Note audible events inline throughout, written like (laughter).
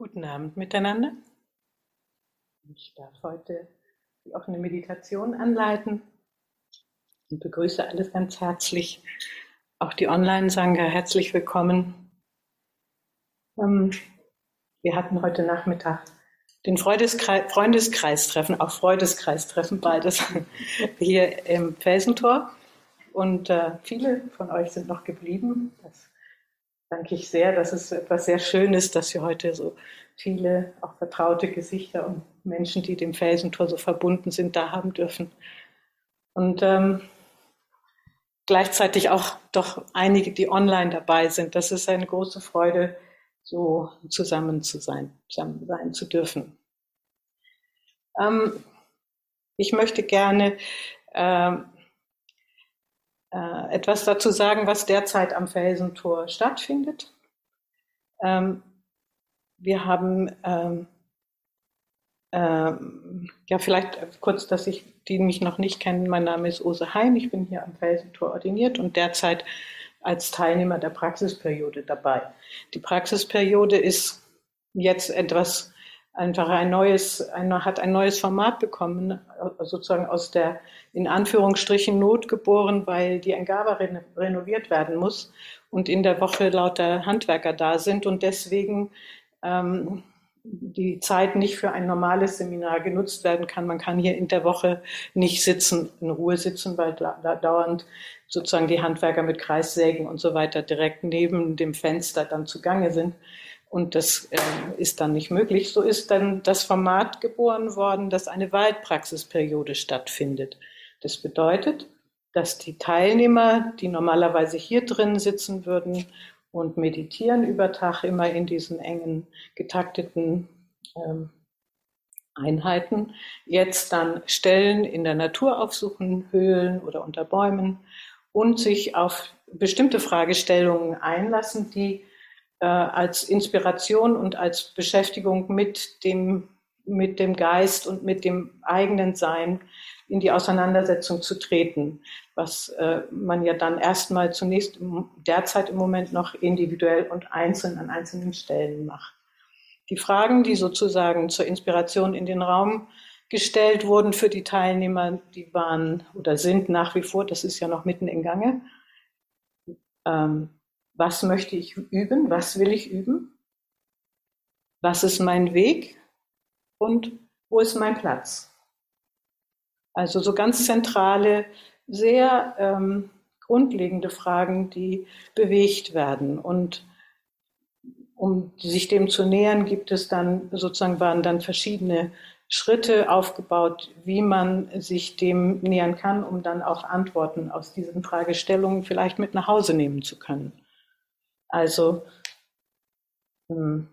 Guten Abend miteinander. Ich darf heute die offene Meditation anleiten und begrüße alles ganz herzlich. Auch die Online-Sanger herzlich willkommen. Ähm, wir hatten heute Nachmittag den Freundeskreis, Freundeskreistreffen, auch Freudeskreistreffen, beides (laughs) hier im Felsentor. Und äh, viele von euch sind noch geblieben. Das danke ich sehr. Das ist etwas sehr Schönes, dass wir heute so viele auch vertraute Gesichter und Menschen, die dem Felsentor so verbunden sind, da haben dürfen. Und ähm, gleichzeitig auch doch einige, die online dabei sind. Das ist eine große Freude, so zusammen zu sein, zusammen sein zu dürfen. Ähm, ich möchte gerne ähm, äh, etwas dazu sagen, was derzeit am Felsentor stattfindet. Ähm, wir haben ähm, ähm, ja vielleicht kurz, dass ich die mich noch nicht kennen. Mein Name ist Ose Heim. Ich bin hier am Felsentor ordiniert und derzeit als Teilnehmer der Praxisperiode dabei. Die Praxisperiode ist jetzt etwas einfach ein neues, ein, hat ein neues Format bekommen, sozusagen aus der in Anführungsstrichen Not geboren, weil die Engaba renoviert werden muss und in der Woche lauter Handwerker da sind und deswegen ähm, die Zeit nicht für ein normales Seminar genutzt werden kann. Man kann hier in der Woche nicht sitzen, in Ruhe sitzen, weil da dauernd sozusagen die Handwerker mit Kreissägen und so weiter direkt neben dem Fenster dann zugange sind und das äh, ist dann nicht möglich. So ist dann das Format geboren worden, dass eine Waldpraxisperiode stattfindet. Das bedeutet, dass die Teilnehmer, die normalerweise hier drin sitzen würden und meditieren über Tag immer in diesen engen, getakteten ähm, Einheiten, jetzt dann Stellen in der Natur aufsuchen, Höhlen oder unter Bäumen und sich auf bestimmte Fragestellungen einlassen, die äh, als Inspiration und als Beschäftigung mit dem, mit dem Geist und mit dem eigenen Sein in die Auseinandersetzung zu treten, was äh, man ja dann erstmal zunächst derzeit im Moment noch individuell und einzeln an einzelnen Stellen macht. Die Fragen, die sozusagen zur Inspiration in den Raum gestellt wurden für die Teilnehmer, die waren oder sind nach wie vor, das ist ja noch mitten in Gange, ähm, was möchte ich üben? Was will ich üben? Was ist mein Weg? Und wo ist mein Platz? Also so ganz zentrale, sehr ähm, grundlegende Fragen, die bewegt werden. Und um sich dem zu nähern, gibt es dann sozusagen waren dann verschiedene Schritte aufgebaut, wie man sich dem nähern kann, um dann auch Antworten aus diesen Fragestellungen vielleicht mit nach Hause nehmen zu können. Also hm.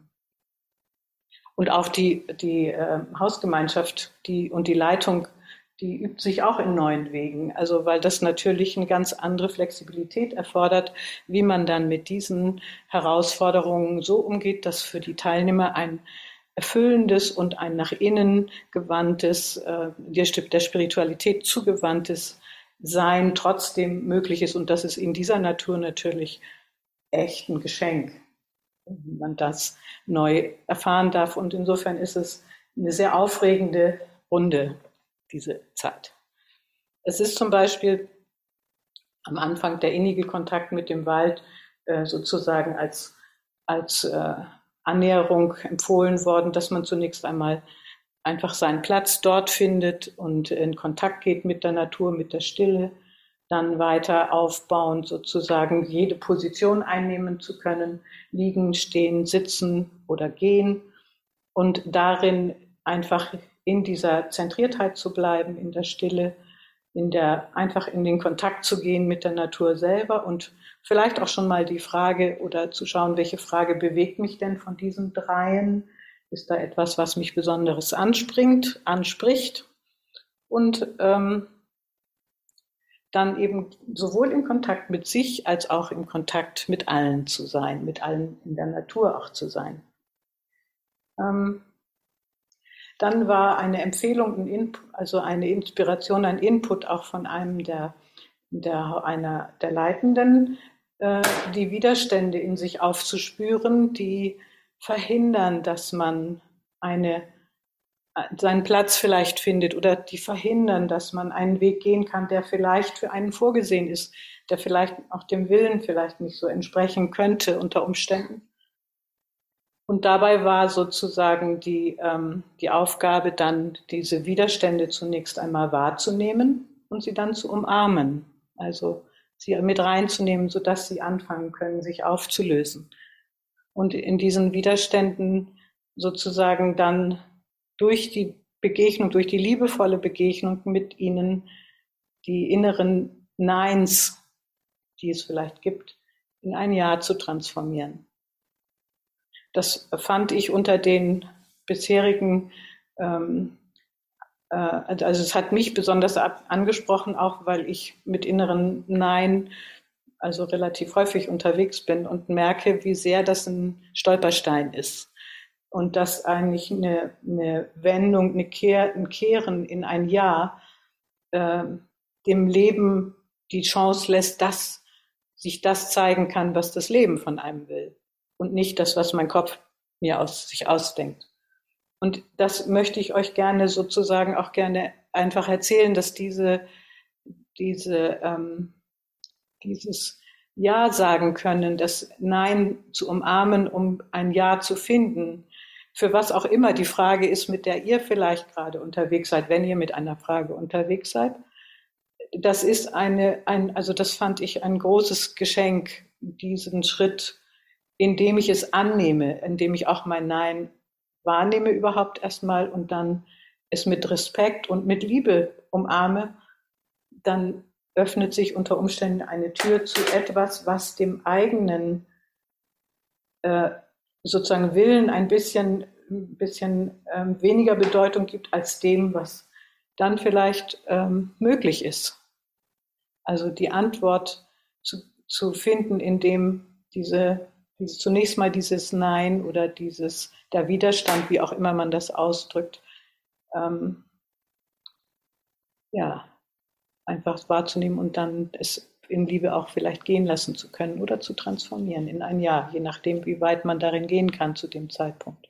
und auch die, die äh, Hausgemeinschaft die, und die Leitung, die übt sich auch in neuen Wegen. Also weil das natürlich eine ganz andere Flexibilität erfordert, wie man dann mit diesen Herausforderungen so umgeht, dass für die Teilnehmer ein erfüllendes und ein nach innen gewandtes, äh, der Spiritualität zugewandtes Sein trotzdem möglich ist. Und das ist in dieser Natur natürlich echt ein Geschenk, wenn man das neu erfahren darf. Und insofern ist es eine sehr aufregende Runde, diese Zeit. Es ist zum Beispiel am Anfang der innige Kontakt mit dem Wald äh, sozusagen als, als äh, Annäherung empfohlen worden, dass man zunächst einmal einfach seinen Platz dort findet und in Kontakt geht mit der Natur, mit der Stille dann weiter aufbauen, sozusagen jede Position einnehmen zu können, liegen, stehen, sitzen oder gehen und darin einfach in dieser Zentriertheit zu bleiben, in der Stille, in der einfach in den Kontakt zu gehen mit der Natur selber und vielleicht auch schon mal die Frage oder zu schauen, welche Frage bewegt mich denn von diesen dreien? Ist da etwas, was mich besonderes anspringt, anspricht? Und ähm, dann eben sowohl im Kontakt mit sich als auch im Kontakt mit allen zu sein, mit allen in der Natur auch zu sein. Ähm, dann war eine Empfehlung, ein also eine Inspiration, ein Input auch von einem der, der einer der Leitenden, äh, die Widerstände in sich aufzuspüren, die verhindern, dass man eine, seinen Platz vielleicht findet oder die verhindern, dass man einen Weg gehen kann, der vielleicht für einen vorgesehen ist, der vielleicht auch dem Willen vielleicht nicht so entsprechen könnte unter Umständen. Und dabei war sozusagen die, ähm, die Aufgabe dann, diese Widerstände zunächst einmal wahrzunehmen und sie dann zu umarmen. Also sie mit reinzunehmen, sodass sie anfangen können, sich aufzulösen. Und in diesen Widerständen sozusagen dann durch die Begegnung, durch die liebevolle Begegnung mit ihnen die inneren Neins, die es vielleicht gibt, in ein Ja zu transformieren. Das fand ich unter den bisherigen, ähm, äh, also es hat mich besonders ab, angesprochen, auch weil ich mit inneren Nein also relativ häufig unterwegs bin und merke, wie sehr das ein Stolperstein ist. Und dass eigentlich eine, eine Wendung, eine Kehr, ein Kehren in ein Ja äh, dem Leben die Chance lässt, dass sich das zeigen kann, was das Leben von einem will und nicht das, was mein Kopf mir aus, sich ausdenkt. Und das möchte ich euch gerne sozusagen auch gerne einfach erzählen, dass diese, diese, ähm, dieses Ja sagen können, das Nein zu umarmen, um ein Ja zu finden, für was auch immer die Frage ist, mit der ihr vielleicht gerade unterwegs seid, wenn ihr mit einer Frage unterwegs seid. Das ist eine, ein, also das fand ich ein großes Geschenk, diesen Schritt indem ich es annehme, indem ich auch mein Nein wahrnehme überhaupt erstmal und dann es mit Respekt und mit Liebe umarme, dann öffnet sich unter Umständen eine Tür zu etwas, was dem eigenen äh, sozusagen Willen ein bisschen, ein bisschen ähm, weniger Bedeutung gibt als dem, was dann vielleicht ähm, möglich ist. Also die Antwort zu, zu finden, indem diese zunächst mal dieses Nein oder dieses, der Widerstand, wie auch immer man das ausdrückt, ähm, ja, einfach wahrzunehmen und dann es in Liebe auch vielleicht gehen lassen zu können oder zu transformieren in ein Ja, je nachdem, wie weit man darin gehen kann zu dem Zeitpunkt.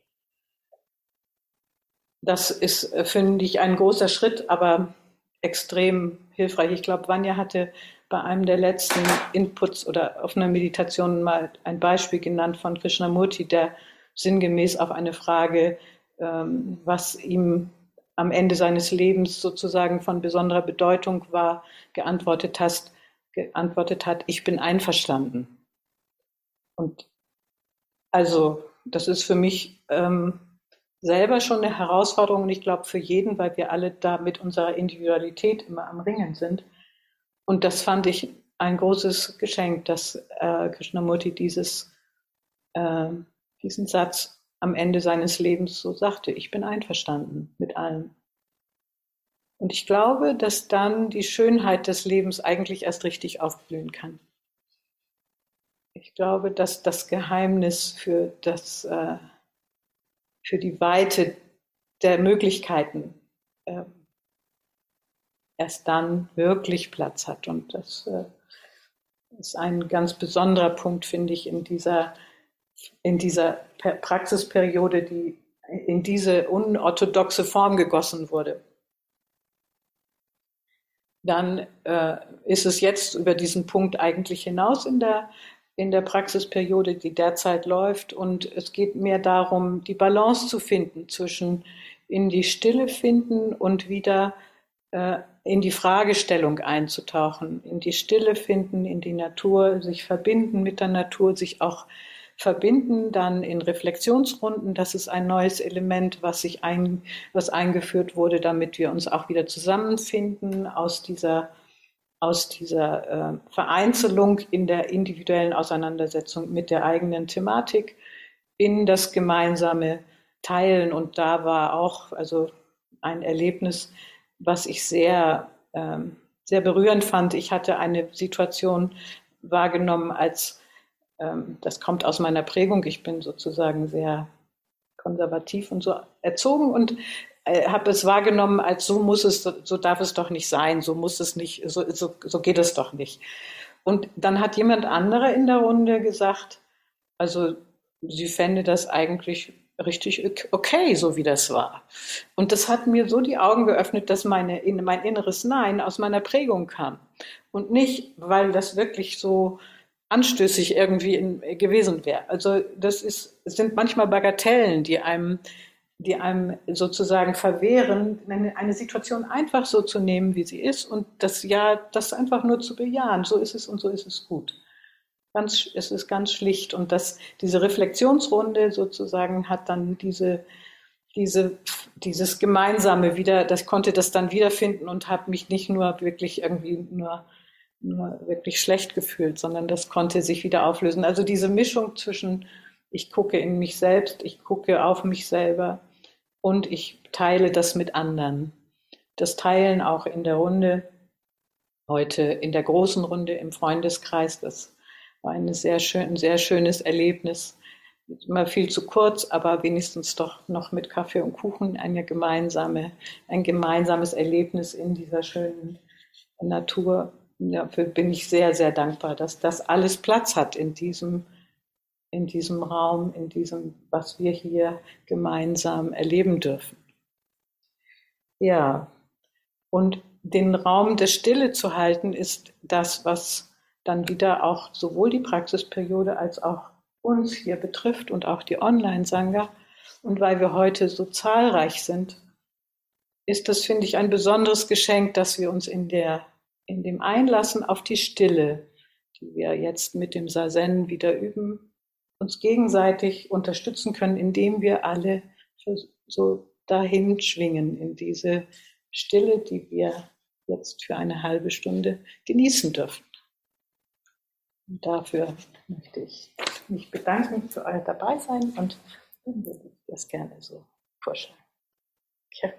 Das ist, äh, finde ich, ein großer Schritt, aber extrem hilfreich. Ich glaube, Vanya hatte bei einem der letzten Inputs oder auf einer Meditation mal ein Beispiel genannt von Krishnamurti, der sinngemäß auf eine Frage, ähm, was ihm am Ende seines Lebens sozusagen von besonderer Bedeutung war, geantwortet, hast, geantwortet hat, ich bin einverstanden. Und also das ist für mich ähm, selber schon eine Herausforderung und ich glaube für jeden, weil wir alle da mit unserer Individualität immer am Ringen sind. Und das fand ich ein großes Geschenk, dass äh, Krishnamurti dieses, äh, diesen Satz am Ende seines Lebens so sagte, ich bin einverstanden mit allem. Und ich glaube, dass dann die Schönheit des Lebens eigentlich erst richtig aufblühen kann. Ich glaube, dass das Geheimnis für, das, äh, für die Weite der Möglichkeiten äh, erst dann wirklich Platz hat. Und das äh, ist ein ganz besonderer Punkt, finde ich, in dieser, in dieser Praxisperiode, die in diese unorthodoxe Form gegossen wurde. Dann äh, ist es jetzt über diesen Punkt eigentlich hinaus in der, in der Praxisperiode, die derzeit läuft. Und es geht mehr darum, die Balance zu finden zwischen in die Stille finden und wieder äh, in die Fragestellung einzutauchen, in die Stille finden, in die Natur, sich verbinden mit der Natur, sich auch verbinden dann in Reflexionsrunden. Das ist ein neues Element, was sich ein, was eingeführt wurde, damit wir uns auch wieder zusammenfinden aus dieser aus dieser äh, Vereinzelung in der individuellen Auseinandersetzung mit der eigenen Thematik in das gemeinsame Teilen. Und da war auch also ein Erlebnis, was ich sehr, ähm, sehr berührend fand. Ich hatte eine Situation wahrgenommen als, das kommt aus meiner Prägung, ich bin sozusagen sehr konservativ und so erzogen und äh, habe es wahrgenommen als so muss es, so darf es doch nicht sein, so muss es nicht, so, so, so geht es doch nicht. Und dann hat jemand anderer in der Runde gesagt, also sie fände das eigentlich richtig okay, so wie das war. Und das hat mir so die Augen geöffnet, dass meine, mein inneres Nein aus meiner Prägung kam. Und nicht, weil das wirklich so anstößig irgendwie in, gewesen wäre. Also das ist, es sind manchmal Bagatellen, die einem, die einem sozusagen verwehren, eine, eine Situation einfach so zu nehmen, wie sie ist und das ja, das einfach nur zu bejahen. So ist es und so ist es gut. Ganz, es ist ganz schlicht. Und das, diese Reflexionsrunde sozusagen hat dann diese, diese, dieses Gemeinsame wieder, das konnte das dann wiederfinden und habe mich nicht nur wirklich irgendwie nur, nur wirklich schlecht gefühlt, sondern das konnte sich wieder auflösen. Also diese Mischung zwischen ich gucke in mich selbst, ich gucke auf mich selber und ich teile das mit anderen. Das Teilen auch in der Runde, heute in der großen Runde im Freundeskreis, das war ein sehr, schön, sehr schönes Erlebnis. Immer viel zu kurz, aber wenigstens doch noch mit Kaffee und Kuchen eine gemeinsame, ein gemeinsames Erlebnis in dieser schönen Natur. Dafür bin ich sehr, sehr dankbar, dass das alles Platz hat in diesem, in diesem Raum, in diesem, was wir hier gemeinsam erleben dürfen. Ja, und den Raum der Stille zu halten, ist das, was dann wieder auch sowohl die Praxisperiode als auch uns hier betrifft und auch die Online-Sangha. Und weil wir heute so zahlreich sind, ist das, finde ich, ein besonderes Geschenk, dass wir uns in, der, in dem Einlassen auf die Stille, die wir jetzt mit dem Sazen wieder üben, uns gegenseitig unterstützen können, indem wir alle so dahin schwingen in diese Stille, die wir jetzt für eine halbe Stunde genießen dürfen. Und dafür möchte ich mich bedanken für euer Dabeisein und würde ich das gerne so vorschlagen. Ja.